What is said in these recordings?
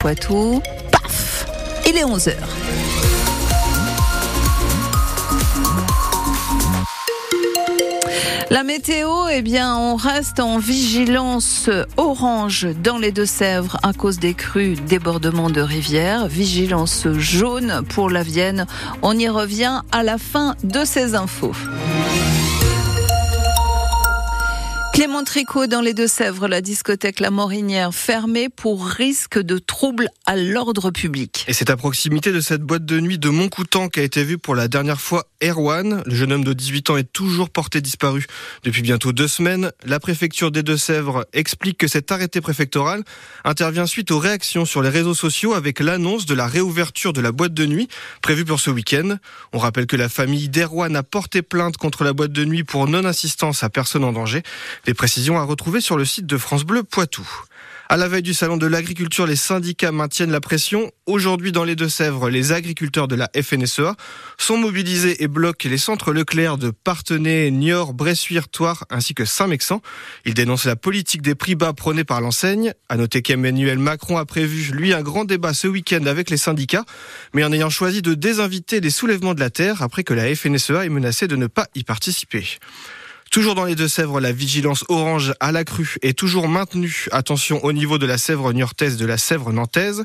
Poitou, paf Il est 11h. La météo, eh bien, on reste en vigilance orange dans les Deux-Sèvres à cause des crues, débordements de rivières. Vigilance jaune pour la Vienne. On y revient à la fin de ces infos. Clément Tricot dans les Deux-Sèvres, la discothèque La Morinière fermée pour risque de troubles à l'ordre public. Et c'est à proximité de cette boîte de nuit de Montcoutan qu'a été vue pour la dernière fois Erwan. Le jeune homme de 18 ans est toujours porté disparu depuis bientôt deux semaines. La préfecture des Deux-Sèvres explique que cet arrêté préfectoral intervient suite aux réactions sur les réseaux sociaux avec l'annonce de la réouverture de la boîte de nuit prévue pour ce week-end. On rappelle que la famille d'Erwan a porté plainte contre la boîte de nuit pour non-assistance à personne en danger. Les précisions à retrouver sur le site de France Bleu Poitou. À la veille du salon de l'agriculture, les syndicats maintiennent la pression. Aujourd'hui, dans les Deux-Sèvres, les agriculteurs de la FNSEA sont mobilisés et bloquent les centres Leclerc de Partenay, Niort, Bressuire, Toire ainsi que Saint-Mexan. Ils dénoncent la politique des prix bas prônée par l'enseigne. À noter qu'Emmanuel Macron a prévu, lui, un grand débat ce week-end avec les syndicats, mais en ayant choisi de désinviter les soulèvements de la terre après que la FNSEA ait menacé de ne pas y participer. Toujours dans les Deux-Sèvres, la vigilance orange à la crue est toujours maintenue. Attention au niveau de la Sèvre niortaise, de la Sèvre nantaise.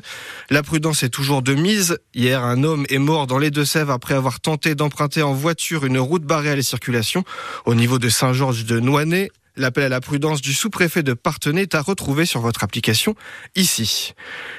La prudence est toujours de mise. Hier, un homme est mort dans les Deux-Sèvres après avoir tenté d'emprunter en voiture une route barrée à la circulation au niveau de Saint-Georges de Noinay. L'appel à la prudence du sous-préfet de Partenay est à retrouver sur votre application ici.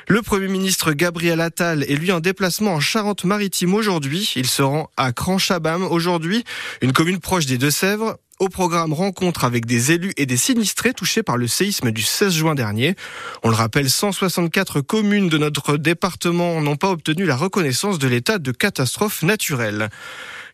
Le Premier ministre Gabriel Attal est lui en déplacement en Charente-Maritime aujourd'hui. Il se rend à Cranchabam aujourd'hui, une commune proche des Deux-Sèvres. Au programme rencontre avec des élus et des sinistrés touchés par le séisme du 16 juin dernier. On le rappelle, 164 communes de notre département n'ont pas obtenu la reconnaissance de l'état de catastrophe naturelle.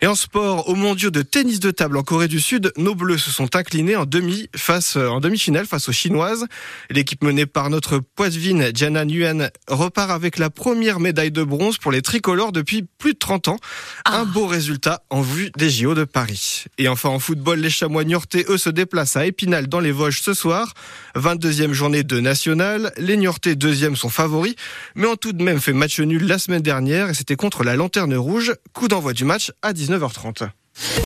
Et en sport, au mondiaux de tennis de table en Corée du Sud, nos Bleus se sont inclinés en demi face en demi-finale face aux Chinoises. L'équipe menée par notre poitevine Jana Nguyen repart avec la première médaille de bronze pour les tricolores depuis plus de 30 ans. Un beau résultat en vue des JO de Paris. Et enfin en football, les Chamois Niortais eux se déplacent à Épinal dans les Vosges ce soir. 22e journée de national. Les Niortais deuxième sont favoris, mais ont tout de même fait match nul la semaine dernière et c'était contre la Lanterne Rouge. Coup d'envoi du match à 19 9h30.